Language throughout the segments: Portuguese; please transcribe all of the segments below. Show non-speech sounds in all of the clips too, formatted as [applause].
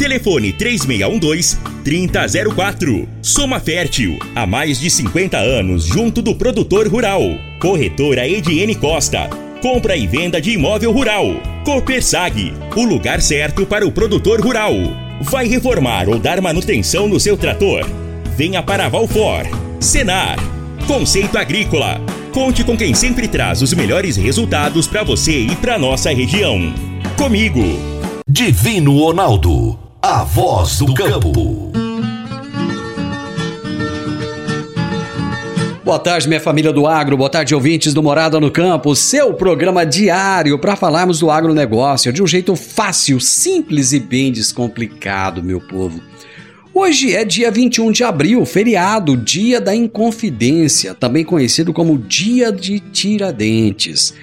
Telefone 3612-3004. Soma Fértil. Há mais de 50 anos junto do produtor rural. Corretora Ediene Costa. Compra e venda de imóvel rural. Copersag. O lugar certo para o produtor rural. Vai reformar ou dar manutenção no seu trator? Venha para Valfor. Senar. Conceito Agrícola. Conte com quem sempre traz os melhores resultados para você e para nossa região. Comigo. Divino Ronaldo. A voz do campo. Boa tarde, minha família do agro. Boa tarde, ouvintes do Morada no Campo. Seu programa diário para falarmos do agronegócio de um jeito fácil, simples e bem descomplicado, meu povo. Hoje é dia 21 de abril, feriado, Dia da Inconfidência, também conhecido como Dia de Tiradentes.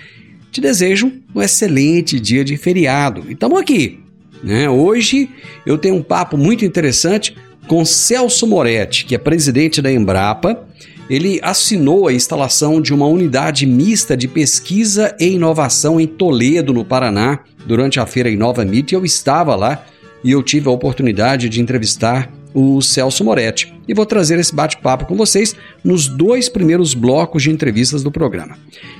Te desejo um excelente dia de feriado. E estamos aqui. Né? Hoje eu tenho um papo muito interessante com Celso Moretti, que é presidente da Embrapa. Ele assinou a instalação de uma unidade mista de pesquisa e inovação em Toledo, no Paraná, durante a feira Inova Meet. Eu estava lá e eu tive a oportunidade de entrevistar o Celso Moretti. E vou trazer esse bate-papo com vocês nos dois primeiros blocos de entrevistas do programa.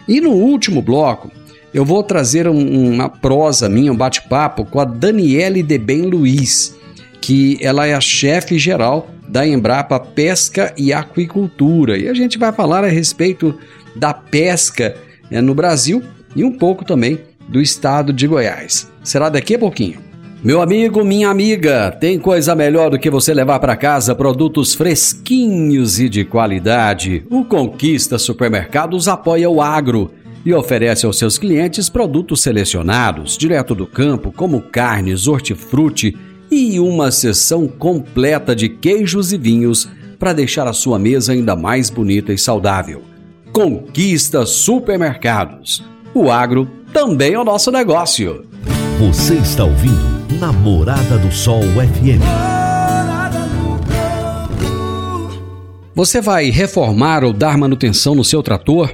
E no último bloco, eu vou trazer um, uma prosa minha, um bate-papo com a Daniele Deben Luiz, que ela é a chefe geral da Embrapa Pesca e Aquicultura. E a gente vai falar a respeito da pesca né, no Brasil e um pouco também do estado de Goiás. Será daqui a pouquinho. Meu amigo, minha amiga, tem coisa melhor do que você levar para casa produtos fresquinhos e de qualidade. O Conquista Supermercados apoia o agro e oferece aos seus clientes produtos selecionados, direto do campo, como carnes, hortifruti e uma seção completa de queijos e vinhos para deixar a sua mesa ainda mais bonita e saudável. Conquista Supermercados. O agro também é o nosso negócio. Você está ouvindo Namorada do Sol FM. Você vai reformar ou dar manutenção no seu trator?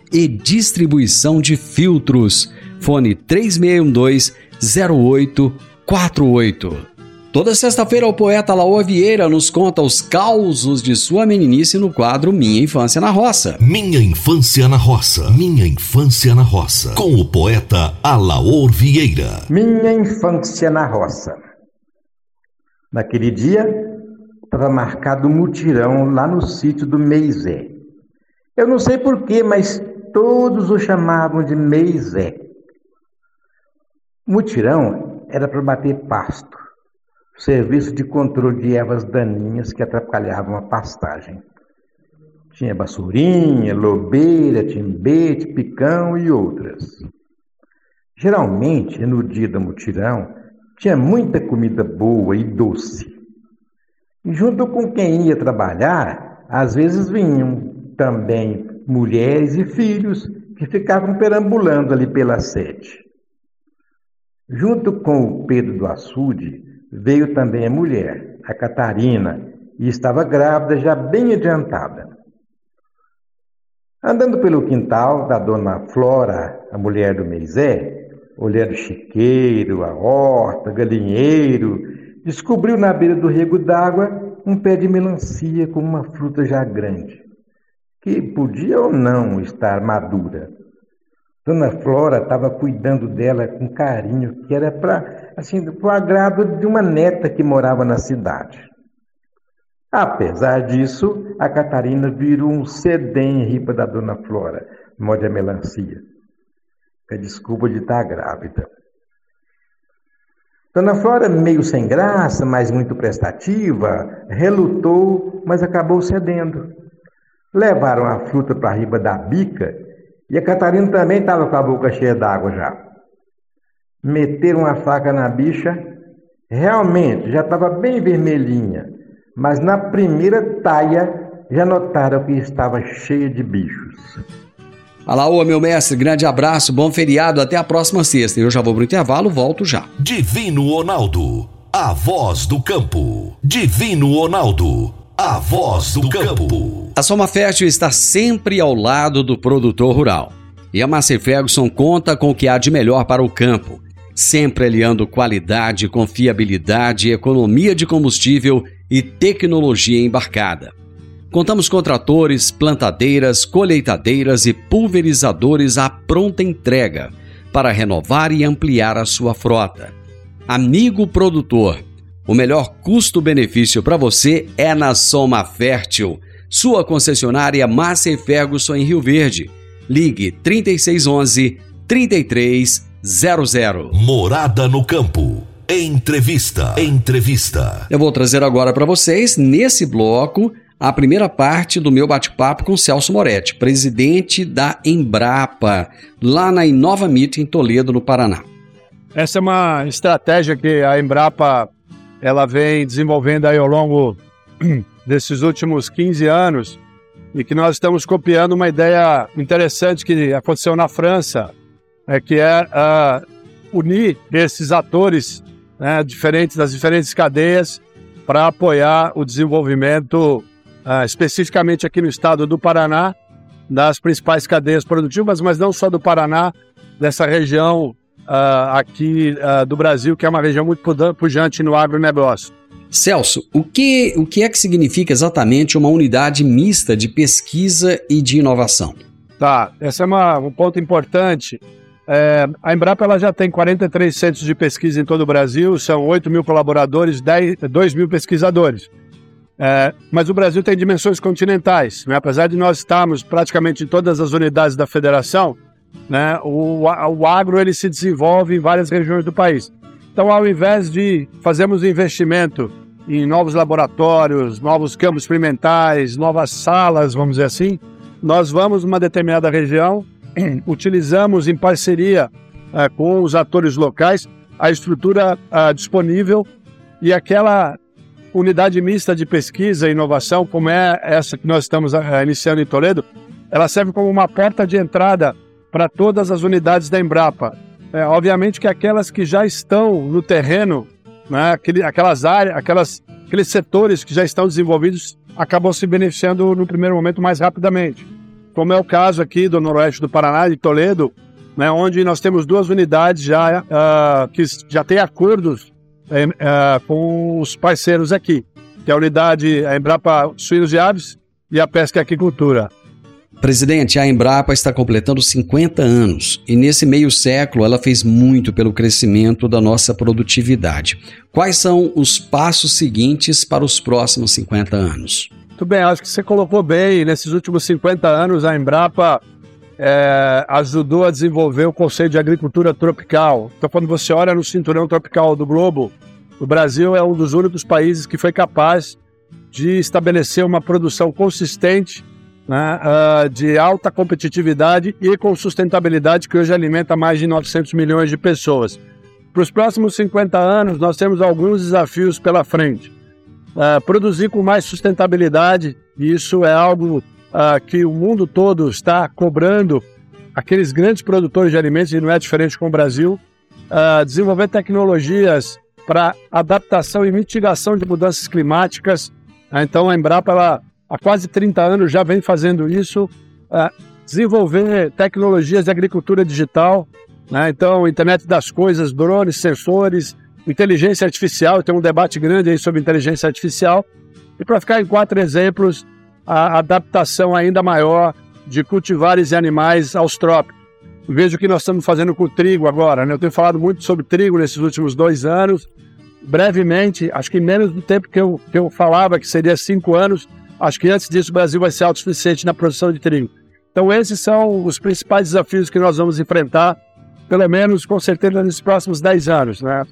e distribuição de filtros. Fone 3612-0848. Toda sexta-feira, o poeta Laô Vieira nos conta os causos de sua meninice no quadro Minha Infância na Roça. Minha Infância na Roça. Minha Infância na Roça. Com o poeta Alaor Vieira. Minha Infância na Roça. Naquele dia, estava marcado um mutirão lá no sítio do Meizé. Eu não sei porquê, mas todos o chamavam de Meizé. Mutirão era para bater pasto serviço de controle de ervas daninhas que atrapalhavam a pastagem. Tinha baçurinha, lobeira, timbete, picão e outras. Geralmente, no dia do mutirão, tinha muita comida boa e doce. E junto com quem ia trabalhar, às vezes vinham também mulheres e filhos que ficavam perambulando ali pela sede. Junto com o Pedro do Açude, veio também a mulher, a Catarina, e estava grávida já bem adiantada. Andando pelo quintal da dona Flora, a mulher do Meizé, olhando o chiqueiro, a horta, galinheiro, descobriu na beira do rego d'água um pé de melancia com uma fruta já grande, que podia ou não estar madura. Dona Flora estava cuidando dela com carinho, que era para assim, o agrado de uma neta que morava na cidade. Apesar disso, a Catarina virou um sedem ripa da dona Flora, morde a melancia. A desculpa de estar grávida. Dona Flora, meio sem graça, mas muito prestativa, relutou, mas acabou cedendo. Levaram a fruta para a riba da bica e a Catarina também estava com a boca cheia d'água já. Meteram a faca na bicha, realmente já estava bem vermelhinha mas na primeira taia já notaram que estava cheia de bichos. Alaô, meu mestre, grande abraço, bom feriado, até a próxima sexta. Eu já vou pro intervalo, volto já. Divino Ronaldo, a voz do campo. Divino Ronaldo, a voz do campo. A Soma Fértil está sempre ao lado do produtor rural. E a Massey Ferguson conta com o que há de melhor para o campo, sempre aliando qualidade, confiabilidade, economia de combustível e tecnologia embarcada. Contamos com tratores, plantadeiras, colheitadeiras e pulverizadores à pronta entrega para renovar e ampliar a sua frota. Amigo produtor, o melhor custo-benefício para você é na Soma Fértil, sua concessionária Massa e Ferguson em Rio Verde. Ligue 3611 3300. Morada no campo. Entrevista. Entrevista. Eu vou trazer agora para vocês, nesse bloco, a primeira parte do meu bate-papo com Celso Moretti, presidente da Embrapa, lá na Inova Mito, em Toledo, no Paraná. Essa é uma estratégia que a Embrapa ela vem desenvolvendo aí ao longo [clears throat] desses últimos 15 anos e que nós estamos copiando uma ideia interessante que aconteceu na França, é que é uh, unir esses atores né, diferentes das diferentes cadeias para apoiar o desenvolvimento, uh, especificamente aqui no estado do Paraná, das principais cadeias produtivas, mas não só do Paraná, dessa região uh, aqui uh, do Brasil, que é uma região muito pujante no agronegócio. Celso, o que, o que é que significa exatamente uma unidade mista de pesquisa e de inovação? Tá, esse é uma, um ponto importante. É, a Embrapa ela já tem 43 centros de pesquisa em todo o Brasil, são 8 mil colaboradores, 10, 2 mil pesquisadores. É, mas o Brasil tem dimensões continentais. Né? Apesar de nós estarmos praticamente em todas as unidades da federação, né, o, o agro ele se desenvolve em várias regiões do país. Então, ao invés de fazermos investimento em novos laboratórios, novos campos experimentais, novas salas, vamos dizer assim, nós vamos numa determinada região [clears throat] utilizamos em parceria uh, com os atores locais a estrutura uh, disponível e aquela unidade mista de pesquisa e inovação, como é essa que nós estamos uh, iniciando em Toledo, ela serve como uma porta de entrada para todas as unidades da Embrapa. É, obviamente que aquelas que já estão no terreno, né, aquele, aquelas áreas, aquelas, aqueles setores que já estão desenvolvidos, acabam se beneficiando no primeiro momento mais rapidamente como é o caso aqui do Noroeste do Paraná, de Toledo, né, onde nós temos duas unidades já uh, que já têm acordos uh, com os parceiros aqui, que é a unidade a Embrapa Suínos e Aves e a Pesca e Aquicultura. Presidente, a Embrapa está completando 50 anos e nesse meio século ela fez muito pelo crescimento da nossa produtividade. Quais são os passos seguintes para os próximos 50 anos? Muito bem, acho que você colocou bem. Nesses últimos 50 anos, a Embrapa é, ajudou a desenvolver o conceito de agricultura tropical. Então, quando você olha no cinturão tropical do globo, o Brasil é um dos únicos países que foi capaz de estabelecer uma produção consistente, né, uh, de alta competitividade e com sustentabilidade, que hoje alimenta mais de 900 milhões de pessoas. Para os próximos 50 anos, nós temos alguns desafios pela frente uh, produzir com mais sustentabilidade. Isso é algo uh, que o mundo todo está cobrando aqueles grandes produtores de alimentos, e não é diferente com o Brasil, desenvolver tecnologias para adaptação e mitigação de mudanças climáticas. Então, a Embrapa, ela, há quase 30 anos, já vem fazendo isso, desenvolver tecnologias de agricultura digital, né? então internet das coisas, drones, sensores, inteligência artificial, tem um debate grande aí sobre inteligência artificial, e para ficar em quatro exemplos, a adaptação ainda maior de cultivares e animais aos trópicos. Vejo o que nós estamos fazendo com o trigo agora. Né? Eu tenho falado muito sobre trigo nesses últimos dois anos. Brevemente, acho que menos do tempo que eu, que eu falava, que seria cinco anos, acho que antes disso o Brasil vai ser autossuficiente na produção de trigo. Então, esses são os principais desafios que nós vamos enfrentar, pelo menos com certeza nos próximos dez anos. Né?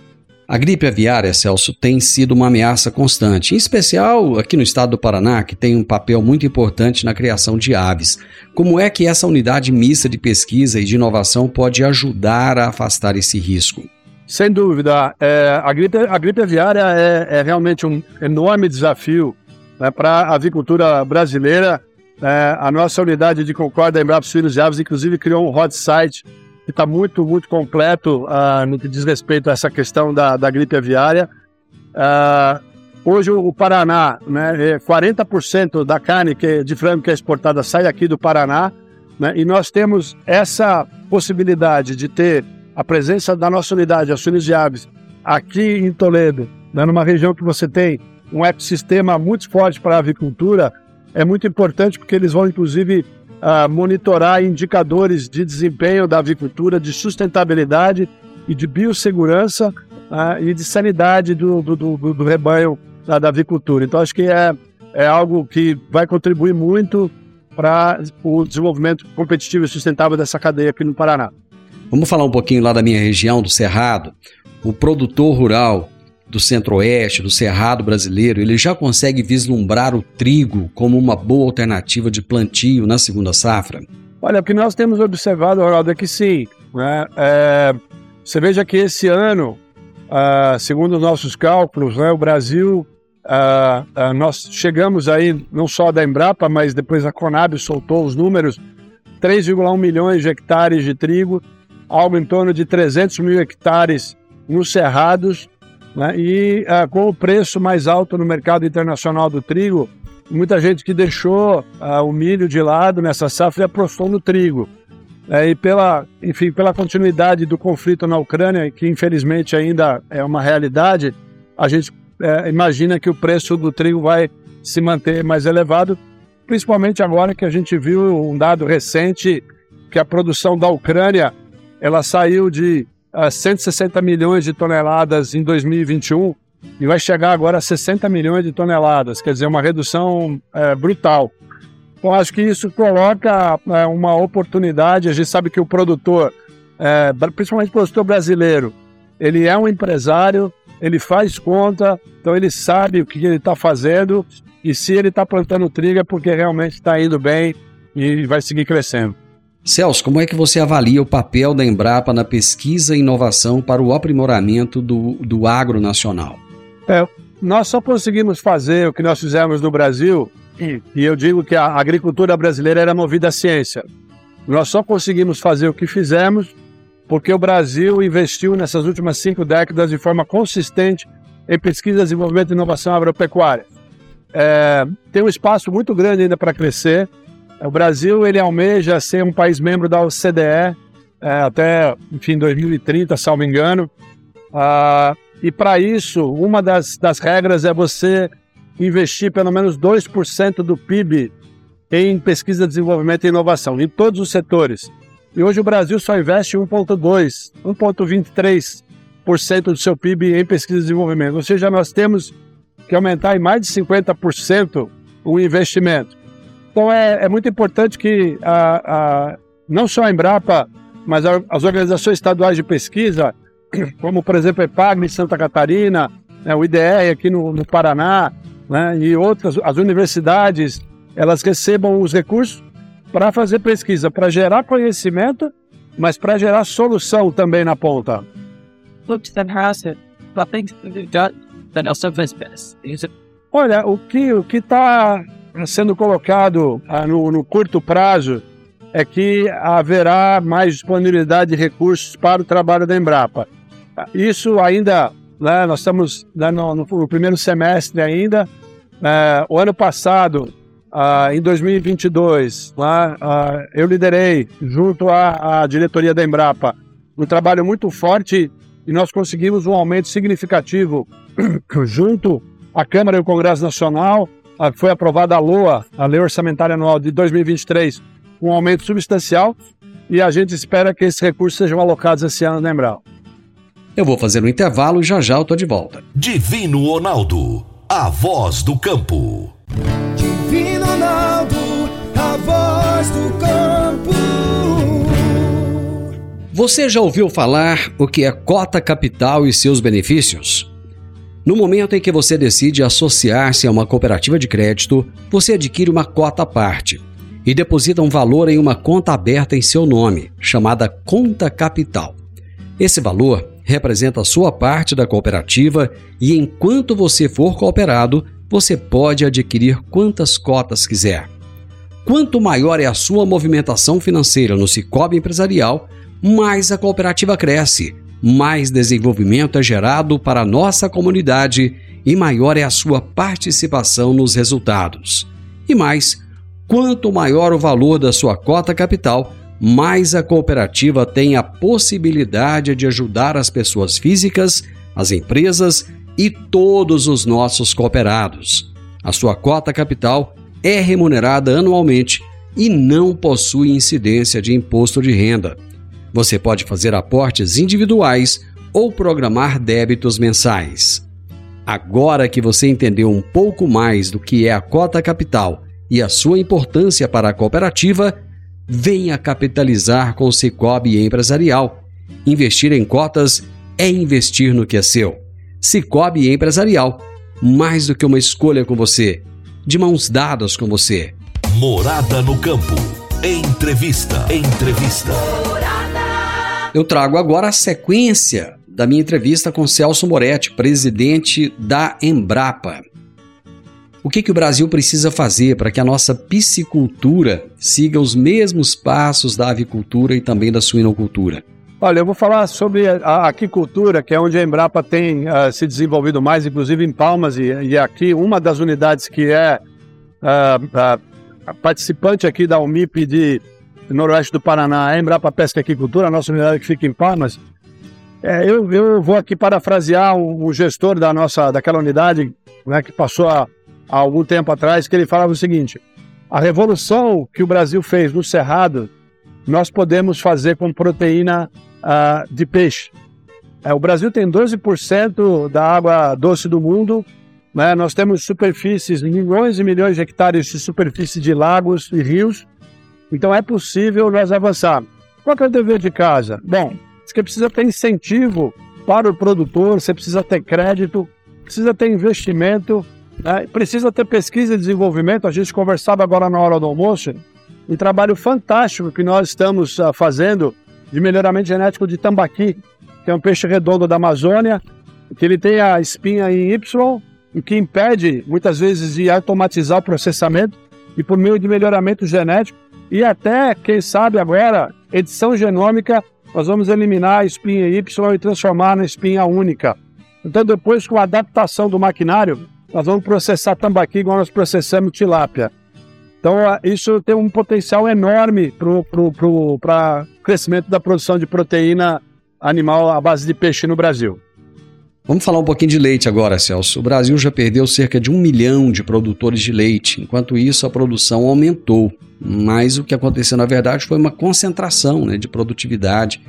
A gripe aviária, Celso, tem sido uma ameaça constante, em especial aqui no estado do Paraná, que tem um papel muito importante na criação de aves. Como é que essa unidade mista de pesquisa e de inovação pode ajudar a afastar esse risco? Sem dúvida. É, a, gripe, a gripe aviária é, é realmente um enorme desafio né, para a avicultura brasileira. É, a nossa unidade de Concórdia, Embrapa Suínos e Aves, inclusive, criou um hot site que está muito, muito completo uh, no que diz respeito a essa questão da, da gripe aviária. Uh, hoje o Paraná, né, 40% é da carne que, de frango que é exportada sai aqui do Paraná, né, e nós temos essa possibilidade de ter a presença da nossa unidade, a Suínos de Aves, aqui em Toledo, né, numa região que você tem um ecossistema muito forte para a avicultura, é muito importante porque eles vão, inclusive, uh, monitorar indicadores de desempenho da avicultura, de sustentabilidade e de biossegurança uh, e de sanidade do, do, do, do rebanho da, da, avicultura. Então, acho que é, é algo que vai contribuir muito para o desenvolvimento competitivo e sustentável dessa cadeia aqui no Paraná. Vamos falar um pouquinho lá da minha região, do Cerrado. O produtor rural do centro-oeste, do cerrado brasileiro, ele já consegue vislumbrar o trigo como uma boa alternativa de plantio na segunda safra? Olha, o que nós temos observado, Ronaldo, é que sim. Né? É, você veja que esse ano, uh, segundo os nossos cálculos, né, o Brasil, uh, uh, nós chegamos aí, não só da Embrapa, mas depois a Conab soltou os números, 3,1 milhões de hectares de trigo, algo em torno de 300 mil hectares nos cerrados, né? E uh, com o preço mais alto no mercado internacional do trigo, muita gente que deixou uh, o milho de lado nessa safra e apostou no trigo. É, e pela, enfim, pela continuidade do conflito na Ucrânia, que infelizmente ainda é uma realidade, a gente é, imagina que o preço do trigo vai se manter mais elevado, principalmente agora que a gente viu um dado recente que a produção da Ucrânia ela saiu de 160 milhões de toneladas em 2021 e vai chegar agora a 60 milhões de toneladas, quer dizer, uma redução é, brutal. Então, acho que isso coloca é, uma oportunidade. A gente sabe que o produtor, é, principalmente o produtor brasileiro, ele é um empresário, ele faz conta, então ele sabe o que ele está fazendo e se ele está plantando trigo é porque realmente está indo bem e vai seguir crescendo. Celso, como é que você avalia o papel da Embrapa na pesquisa e inovação para o aprimoramento do, do agro nacional? É, nós só conseguimos fazer o que nós fizemos no Brasil, e, eu digo que a agricultura brasileira era movida à ciência. Nós só conseguimos fazer o que fizemos porque o Brasil investiu nessas últimas cinco décadas de forma consistente em pesquisa, desenvolvimento e inovação agropecuária. É, tem um espaço muito grande ainda para crescer. O Brasil ele almeja ser um país membro da OCDE é, até, enfim, 2030, se não me engano. Ah, e para isso, uma das, das regras é você investir pelo menos 2% do PIB em pesquisa, desenvolvimento e inovação, em todos os setores. E hoje o Brasil só investe 1,2%, 1,23% do seu PIB em pesquisa e desenvolvimento. Ou seja, nós temos que aumentar em mais de 50% o investimento. Então é, é muito importante que a, a, não só a Embrapa, mas a, as organizações estaduais de pesquisa, [clears throat] como por exemplo a EPAGNE em Santa Catarina, né, o IDR aqui no, no Paraná, né, e outras, as universidades, elas recebam os recursos para fazer pesquisa, para gerar conhecimento, mas para gerar solução também na ponta. Olha, o que o que está sendo colocado ah, no, no, curto prazo é que haverá mais disponibilidade de recursos para o trabalho da Embrapa. Isso ainda, né, nós estamos né, no, no, primeiro semestre ainda. É, o ano passado, ah, em 2022, lá, ah, eu liderei, junto à, à diretoria da Embrapa, um trabalho muito forte e nós conseguimos um aumento significativo [clears throat] junto à Câmara e ao Congresso Nacional. Ah, foi aprovada a LOA, a Lei Orçamentária Anual de 2023, um aumento substancial e a gente espera que esses recursos sejam alocados esse ano na Embral. Eu vou fazer um intervalo e já já eu tô de volta. Divino Ronaldo, a voz do campo. Divino Ronaldo, a voz do campo. Você já ouviu falar o que é cota capital e seus benefícios? No momento em que você decide associar-se a uma cooperativa de crédito, você adquire uma cota à parte e deposita um valor em uma conta aberta em seu nome, chamada conta capital. Esse valor representa a sua parte da cooperativa e enquanto você for cooperado, você pode adquirir quantas cotas quiser. Quanto maior é a sua movimentação financeira no Cicobi Empresarial, mais a cooperativa cresce, mais desenvolvimento é gerado para a nossa comunidade e maior é a sua participação nos resultados. E mais, quanto maior o valor da sua cota capital, mais a cooperativa tem a possibilidade de ajudar as pessoas físicas, as empresas e todos os nossos cooperados. A sua cota capital é remunerada anualmente e não possui incidência de imposto de renda. Você pode fazer aportes individuais ou programar débitos mensais. Agora que você entendeu um pouco mais do que é a cota capital e a sua importância para a cooperativa, venha capitalizar com o Cicobi Empresarial. Investir em cotas é investir no que é seu. Cicobi Empresarial, mais do que uma escolha com você, de mãos dadas com você. Morada no campo. Entrevista. Entrevista. Eu trago agora a sequência da minha entrevista com Celso Moretti, presidente da Embrapa. O que, que o Brasil precisa fazer para que a nossa piscicultura siga os mesmos passos da avicultura e também da suinocultura? Olha, eu vou falar sobre a aquicultura, que é onde a Embrapa tem uh, se desenvolvido mais, inclusive em Palmas, e, e aqui uma das unidades que é uh, uh, participante aqui da UMIP de Noroeste do Paraná, a Embrapa Pesca e Aquicultura, a nossa unidade que fica em Palmas. É, eu, eu, vou aqui parafrasear o, gestor da nossa, daquela unidade, né, que passou há, há algum tempo atrás, que ele falava o seguinte: a revolução que o Brasil fez no Cerrado, nós podemos fazer com proteína uh, de peixe. É, o Brasil tem 12% da água doce do mundo. Né? Nós temos superfícies, milhões e milhões de hectares de superfície de lagos e rios. Então é possível nós avançar. Qual é o dever de casa? Bom, você precisa ter incentivo para o produtor, você precisa ter crédito, precisa ter investimento, né? precisa ter pesquisa e desenvolvimento. A gente conversava agora na hora do almoço, um trabalho fantástico que nós estamos uh, fazendo de melhoramento genético de tambaqui, que é um peixe redondo da Amazônia, que ele tem a espinha em Y, o que impede muitas vezes de automatizar o processamento e por meio de melhoramento genético e até, quem sabe agora, edição genômica, nós vamos eliminar a espinha Y e transformar na espinha única. Então depois com a adaptação do maquinário, nós vamos processar tambaqui igual nós processamos tilápia. Então, isso tem um potencial enorme para o crescimento da produção de proteína animal à base de peixe no Brasil. Vamos falar um pouquinho de leite agora, Celso. O Brasil já perdeu cerca de um milhão de produtores de leite. Enquanto isso, a produção aumentou. Mas o que aconteceu, na verdade, foi uma concentração né, de produtividade.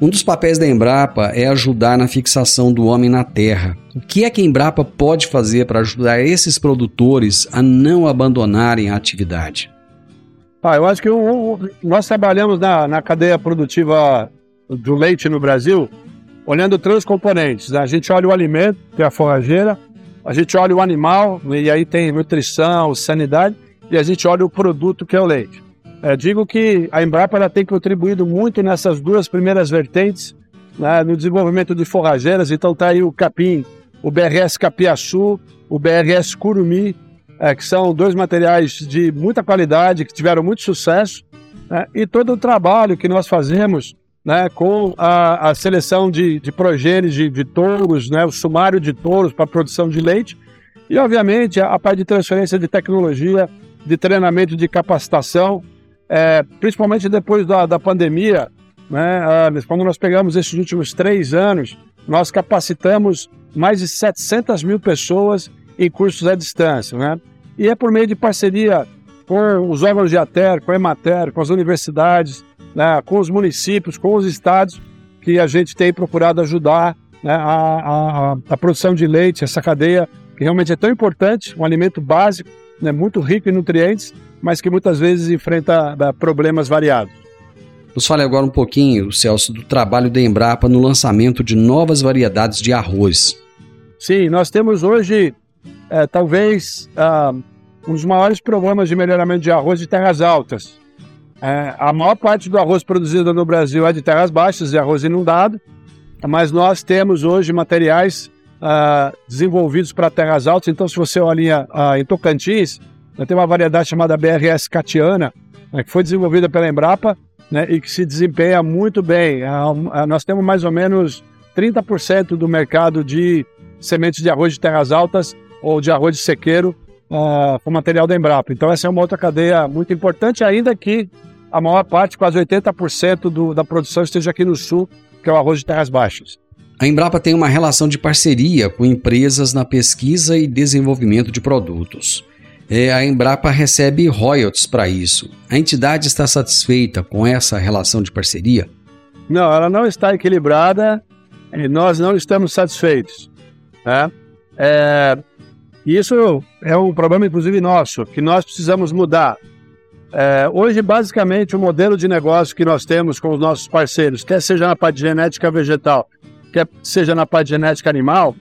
Um dos papéis da Embrapa é ajudar na fixação do homem na terra. O que é que a Embrapa pode fazer para ajudar esses produtores a não abandonarem a atividade? Ah, eu acho que o, o, nós trabalhamos na, na cadeia produtiva do leite no Brasil olhando três componentes. Né? A gente olha o alimento, que é a forrageira, a gente olha o animal, e aí tem nutrição, sanidade, e a gente olha o produto, que é o leite. É, digo que a Embrapa ela tem contribuído muito nessas duas primeiras vertentes, né, no desenvolvimento de forrageiras, então está aí o capim, o BRS Capiaçu, o BRS Curumi, é, que são dois materiais de muita qualidade, que tiveram muito sucesso, né, e todo o trabalho que nós fazemos né, com a, a seleção de, de de, de touros, né, o sumário de touros para a produção de leite, E, obviamente, a parte de transferência de tecnologia, de treinamento, de capacitação, é, principalmente depois da, da pandemia, né, quando nós pegamos esses últimos três anos, nós capacitamos mais de 700 mil pessoas em cursos à distância. Né? E é por meio de parceria com os órgãos de ATER, com a Emater, com as universidades, né, com os municípios, com os estados, que a gente tem procurado ajudar né, a, a, a, produção de leite, essa cadeia que realmente é tão importante, um alimento básico, né, muito rico em nutrientes, mas que muitas vezes enfrenta né, problemas variados. Nos fale agora um pouquinho, Celso, do trabalho da Embrapa no lançamento de novas variedades de arroz. Sim, nós temos hoje, é, talvez, ah, um dos maiores problemas de melhoramento de arroz de terras altas. É, a maior parte do arroz produzido no Brasil é de terras baixas, de arroz inundado, mas nós temos hoje materiais uh, desenvolvidos para terras altas. Então, se você olha uh, em Tocantins, tem uma variedade chamada BRS Catiana, né, que foi desenvolvida pela Embrapa né, e que se desempenha muito bem. Uh, nós temos mais ou menos 30% do mercado de sementes de arroz de terras altas ou de arroz de sequeiro uh, com material da Embrapa. Então essa é uma outra cadeia muito importante, ainda que a maior parte, quase 80% do, da produção esteja aqui no sul, que é o arroz de terras baixas. A Embrapa tem uma relação de parceria com empresas na pesquisa e desenvolvimento de produtos. É, a Embrapa recebe royalties para isso. A entidade está satisfeita com essa relação de parceria? Não, ela não está equilibrada e nós não estamos satisfeitos. Né? É, isso é um problema, inclusive, nosso, que nós precisamos mudar. É, hoje, basicamente, o modelo de negócio que nós temos com os nossos parceiros, quer seja na parte genética vegetal, quer seja na parte genética animal,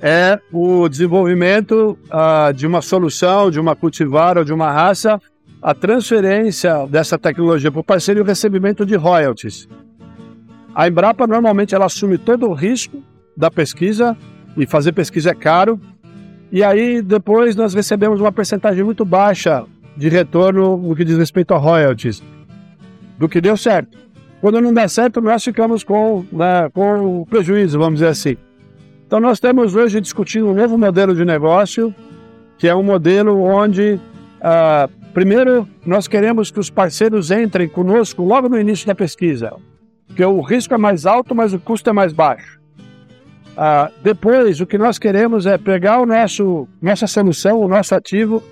é o desenvolvimento uh, de uma solução, de uma cultivar ou de uma raça, a transferência dessa tecnologia para o parceiro e o recebimento de royalties. A Embrapa normalmente ela assume todo o risco da pesquisa e fazer pesquisa é caro, e aí depois nós recebemos uma percentagem muito baixa de retorno no que diz respeito a royalties, do que deu certo. Quando não dá certo, nós ficamos com, né, com prejuízo, vamos dizer assim. Então nós temos hoje discutindo um novo modelo de negócio, que é um modelo onde, ah, primeiro, nós queremos que os parceiros entrem conosco logo no início da pesquisa, porque o risco é mais alto, mas o custo é mais baixo. Ah, depois, o que nós queremos é pegar o nosso, nossa solução, o nosso ativo,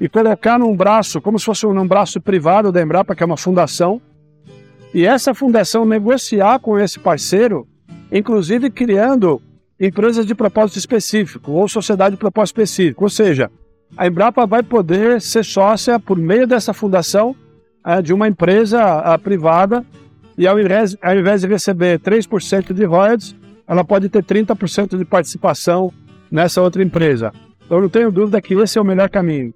e colocar num braço, como se fosse num braço privado da Embrapa, que é uma fundação, e essa fundação negociar com esse parceiro, inclusive criando empresas de propósito específico ou sociedade de propósito específico. Ou seja, a Embrapa vai poder ser sócia por meio dessa fundação é, de uma empresa a, privada e ao invés, ao invés de receber 3% de royalties, ela pode ter 30% de participação nessa outra empresa. Então, eu não tenho dúvida que esse é o melhor caminho.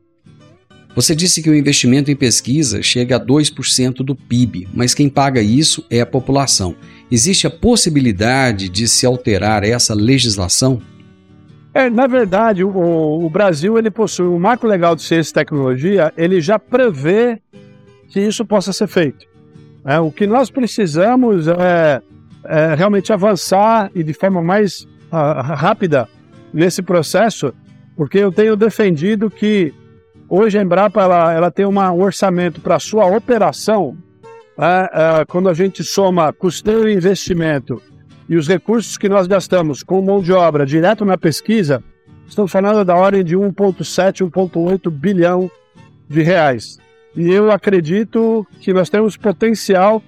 Você disse que o investimento em pesquisa chega a 2% do PIB, mas quem paga isso é a população. Existe a possibilidade de se alterar essa legislação? É, na verdade, o, o Brasil ele possui um marco legal de ciência e tecnologia, ele já prevê que isso possa ser feito. É, o que nós precisamos é é, realmente avançar e de forma mais uh, rápida nesse processo, porque eu tenho defendido que hoje a Embrapa ela, ela tem uma, um orçamento para sua operação, né, é, quando a gente soma custeio e investimento e os recursos que nós gastamos com mão de obra direto na pesquisa, estamos falando da ordem de 1,7, 1,8 bilhão de reais. E eu acredito que nós temos potencial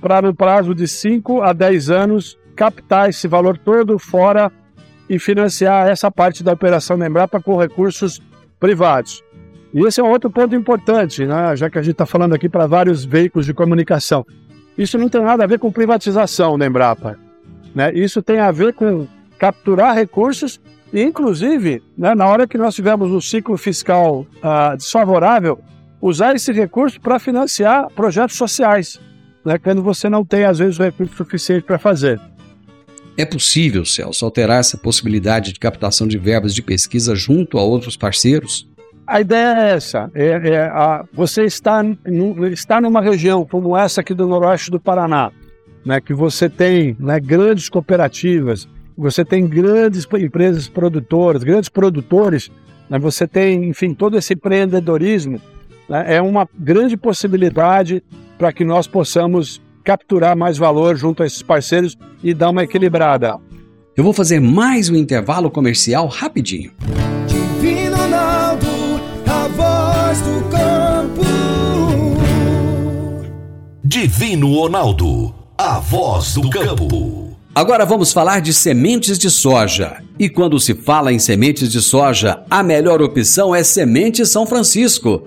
para no prazo de 5 a 10 anos captar esse valor todo fora e financiar essa parte da operação da Embrapa com recursos privados. E esse é um outro ponto importante, né? já que a gente está falando aqui para vários veículos de comunicação. Isso não tem nada a ver com privatização da Embrapa. Né? Isso tem a ver com capturar recursos e, inclusive, né, na hora que nós tivemos um ciclo fiscal uh, desfavorável, usar esse recurso para financiar projetos sociais né, quando você não tem, às vezes, o recurso suficiente para fazer. É possível, Celso, alterar essa possibilidade de captação de verbas de pesquisa junto a outros parceiros? A ideia é essa. É, é a, você está, está numa região como essa aqui do noroeste do Paraná, né, que você tem né, grandes cooperativas você tem grandes empresas produtoras, grandes produtores, né? você tem, enfim, todo esse empreendedorismo. Né? É uma grande possibilidade para que nós possamos capturar mais valor junto a esses parceiros e dar uma equilibrada. Eu vou fazer mais um intervalo comercial rapidinho. Divino Ronaldo, a voz do campo. Divino Ronaldo, a voz do campo. Agora vamos falar de sementes de soja. E quando se fala em sementes de soja, a melhor opção é Semente São Francisco.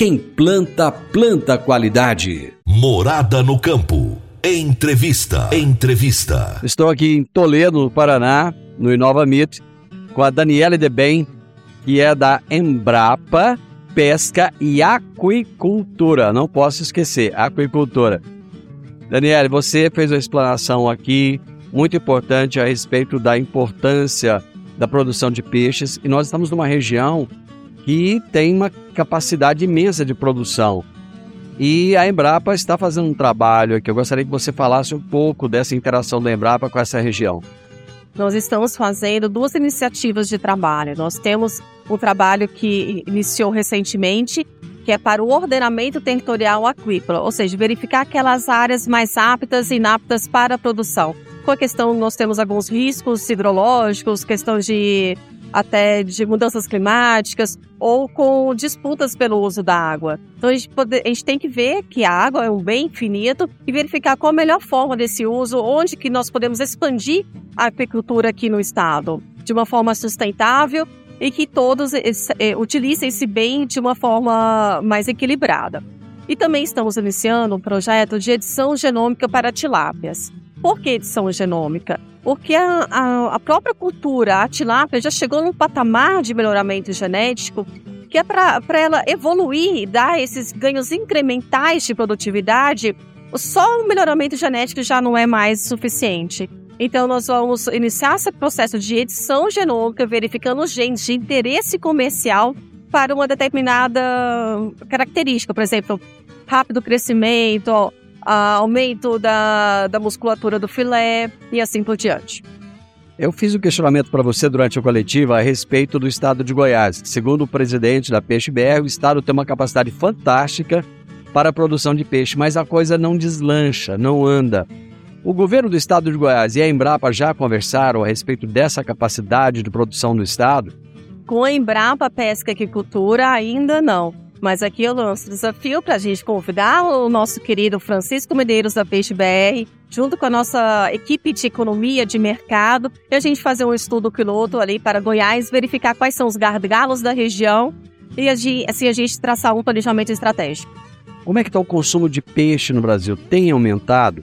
quem planta, planta qualidade. Morada no campo. Entrevista. Entrevista. Estou aqui em Toledo, no Paraná, no Inova Meet, com a Daniela Debem, que é da Embrapa Pesca e Aquicultura. Não posso esquecer, aquicultura. Daniela, você fez uma explanação aqui muito importante a respeito da importância da produção de peixes e nós estamos numa região que tem uma capacidade imensa de produção. E a Embrapa está fazendo um trabalho aqui. Eu gostaria que você falasse um pouco dessa interação da Embrapa com essa região nós estamos fazendo duas iniciativas de trabalho. Nós temos um trabalho que iniciou recentemente, que é para o ordenamento territorial aquícola, ou seja, verificar aquelas áreas mais aptas e inaptas para a produção. Com a questão, nós temos alguns riscos hidrológicos, questão de até de mudanças climáticas ou com disputas pelo uso da água. Então a gente, pode, a gente, tem que ver que a água é um bem infinito e verificar qual a melhor forma desse uso, onde que nós podemos expandir a aquicultura aqui no estado de uma forma sustentável e que todos é, utilizem esse bem de uma forma mais equilibrada. E também estamos iniciando um projeto de edição genômica para tilápias. Por que edição genômica? Porque a, a, a própria cultura, a tilápia, já chegou num patamar de melhoramento genético que é para ela evoluir e dar esses ganhos incrementais de produtividade, só o melhoramento genético já não é mais suficiente. Então, nós vamos iniciar esse processo de edição genômica, verificando genes de interesse comercial para uma determinada característica, por exemplo, rápido crescimento, aumento da, da musculatura do filé e assim por diante. Eu fiz um questionamento para você durante a coletiva a respeito do estado de Goiás. Segundo o presidente da Peixe BR, o estado tem uma capacidade fantástica para a produção de peixe, mas a coisa não deslancha, não anda. O governo do estado de Goiás e a Embrapa já conversaram a respeito dessa capacidade de produção do estado? Com a Embrapa Pesca e Agricultura, ainda não. Mas aqui eu lanço o desafio para a gente convidar o nosso querido Francisco Medeiros da Peixe BR, junto com a nossa equipe de economia de mercado, e a gente fazer um estudo piloto ali para Goiás, verificar quais são os gargalos da região e assim a gente traçar um planejamento estratégico. Como é que está o consumo de peixe no Brasil? Tem aumentado?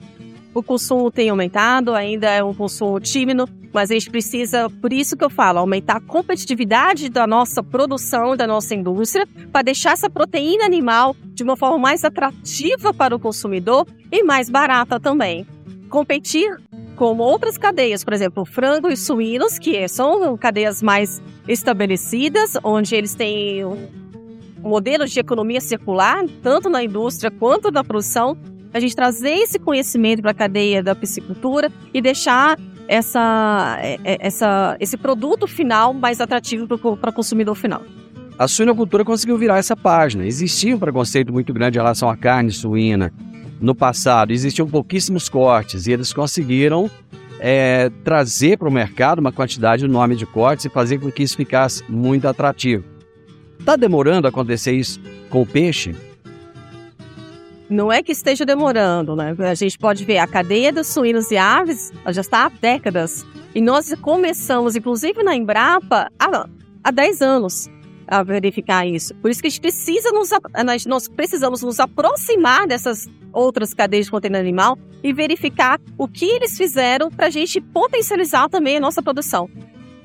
O consumo tem aumentado, ainda é um consumo tímido, mas a gente precisa, por isso que eu falo, aumentar a competitividade da nossa produção, da nossa indústria, para deixar essa proteína animal de uma forma mais atrativa para o consumidor e mais barata também. Competir com outras cadeias, por exemplo, frango e suínos, que são cadeias mais estabelecidas, onde eles têm modelos de economia circular, tanto na indústria quanto na produção, a gente trazer esse conhecimento para a cadeia da piscicultura e deixar essa, é, é, essa, esse produto final mais atrativo para o consumidor final. A suinocultura conseguiu virar essa página. Existia um preconceito muito grande em relação à carne suína. No passado, existiam pouquíssimos cortes e eles conseguiram é, trazer para o mercado uma quantidade enorme de cortes e fazer com que isso ficasse muito atrativo. Está demorando a acontecer isso com o peixe? Não é que esteja demorando, né? A gente pode ver a cadeia dos suínos e aves já está há décadas. E nós começamos, inclusive na Embrapa, há, há 10 anos a verificar isso. Por isso que a gente precisa nos, nós precisamos nos aproximar dessas outras cadeias de container animal e verificar o que eles fizeram para a gente potencializar também a nossa produção.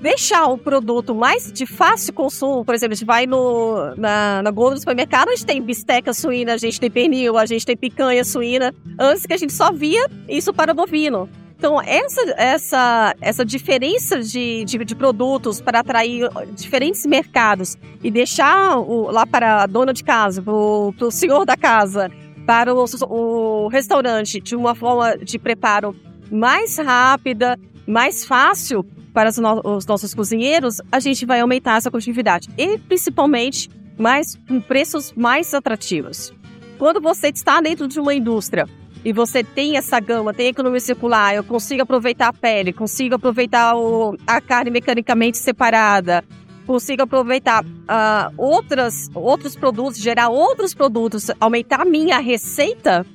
Deixar o produto mais de fácil consumo, por exemplo, a gente vai no, na, na do supermercado, a gente tem bisteca suína, a gente tem pernil, a gente tem picanha suína, antes que a gente só via isso para bovino. Então, essa, essa, essa diferença de, de, de produtos para atrair diferentes mercados e deixar o, lá para a dona de casa, para o senhor da casa, para o, o restaurante de uma forma de preparo mais rápida, mais fácil para os, no os nossos cozinheiros, a gente vai aumentar essa competitividade. E principalmente mais com preços mais atrativos. Quando você está dentro de uma indústria e você tem essa gama, tem economia circular, eu consigo aproveitar a pele, consigo aproveitar o, a carne mecanicamente separada, consigo aproveitar uh, outras, outros produtos, gerar outros produtos, aumentar a minha receita,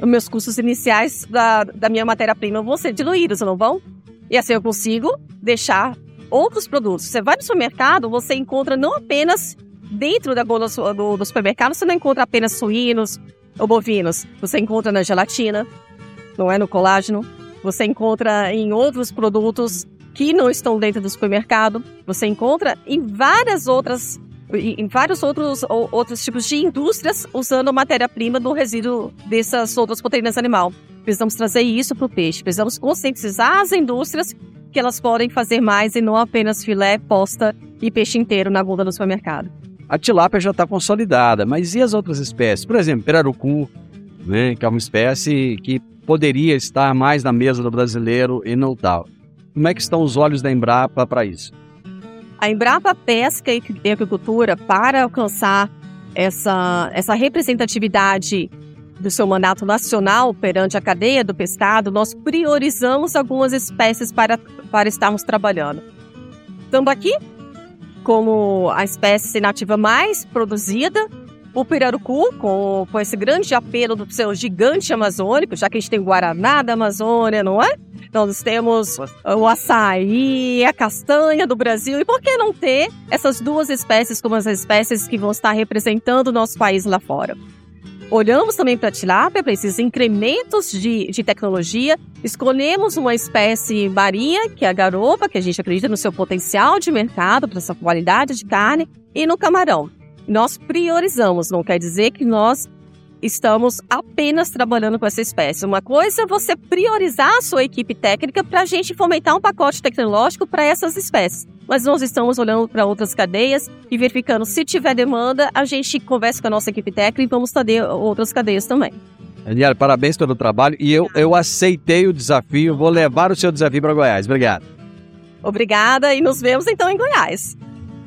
os meus custos iniciais da, da minha matéria-prima vão ser diluídos, não vão? E assim eu consigo deixar outros produtos. Você vai no supermercado, você encontra não apenas dentro da do, do, do supermercado, você não encontra apenas suínos ou bovinos. Você encontra na gelatina, não é no colágeno. Você encontra em outros produtos que não estão dentro do supermercado. Você encontra em várias outras em vários outros, outros tipos de indústrias usando matéria-prima do resíduo dessas outras proteínas animal. Precisamos trazer isso para o peixe. Precisamos conscientizar as indústrias que elas podem fazer mais e não apenas filé, posta e peixe inteiro na bunda do supermercado. A tilápia já está consolidada, mas e as outras espécies? Por exemplo, pirarucu, né, que é uma espécie que poderia estar mais na mesa do brasileiro e não tal. Como é que estão os olhos da Embrapa para isso? A Embrapa Pesca e Agricultura, para alcançar essa, essa representatividade do seu mandato nacional perante a cadeia do pescado, nós priorizamos algumas espécies para, para estarmos trabalhando. Tambaqui, como a espécie nativa mais produzida, o pirarucu, com, com esse grande apelo do seu gigante amazônico, já que a gente tem o Guaraná da Amazônia, não é? Nós temos o açaí, a castanha do Brasil, e por que não ter essas duas espécies como as espécies que vão estar representando o nosso país lá fora? Olhamos também para a tilápia, para esses incrementos de, de tecnologia. Escolhemos uma espécie marinha, que é a garopa, que a gente acredita no seu potencial de mercado, para essa qualidade de carne, e no camarão. Nós priorizamos, não quer dizer que nós estamos apenas trabalhando com essa espécie. Uma coisa é você priorizar a sua equipe técnica para a gente fomentar um pacote tecnológico para essas espécies mas nós estamos olhando para outras cadeias e verificando se tiver demanda, a gente conversa com a nossa equipe técnica e vamos fazer outras cadeias também. Daniela, parabéns pelo trabalho e eu, eu aceitei o desafio, vou levar o seu desafio para Goiás. Obrigado. Obrigada e nos vemos então em Goiás.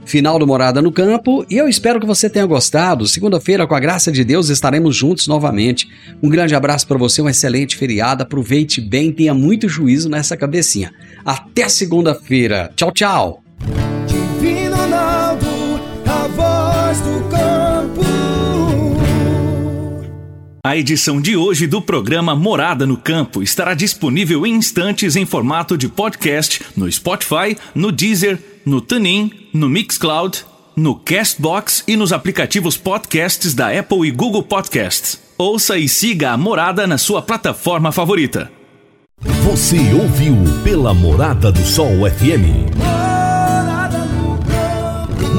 Final do Morada no Campo e eu espero que você tenha gostado. Segunda-feira, com a graça de Deus, estaremos juntos novamente. Um grande abraço para você, um excelente feriado. Aproveite bem, tenha muito juízo nessa cabecinha. Até segunda-feira. Tchau, tchau. Divino Ronaldo, a voz do campo. A edição de hoje do programa Morada no Campo estará disponível em instantes em formato de podcast no Spotify, no Deezer, no TuneIn, no Mixcloud, no Castbox e nos aplicativos podcasts da Apple e Google Podcasts. Ouça e siga a Morada na sua plataforma favorita. Você ouviu pela Morada do Sol FM.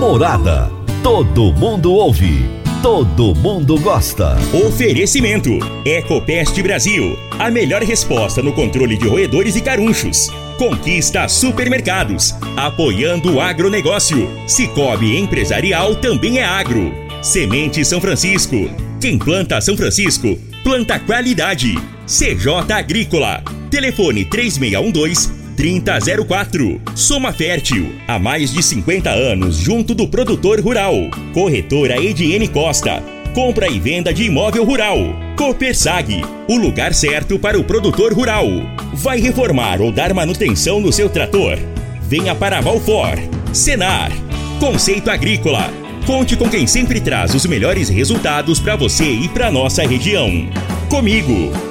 Morada. Todo mundo ouve. Todo mundo gosta. Oferecimento: Ecopest Brasil. A melhor resposta no controle de roedores e carunchos. Conquista supermercados. Apoiando o agronegócio. Cicobi Empresarial também é agro. Semente São Francisco. Quem planta São Francisco, planta qualidade. CJ Agrícola. Telefone 3612 3004. Soma Fértil, há mais de 50 anos junto do produtor rural. Corretora Ediene Costa. Compra e venda de imóvel rural. Copersag, o lugar certo para o produtor rural. Vai reformar ou dar manutenção no seu trator? Venha para Valfor. Senar. Conceito Agrícola. Conte com quem sempre traz os melhores resultados para você e para nossa região. Comigo.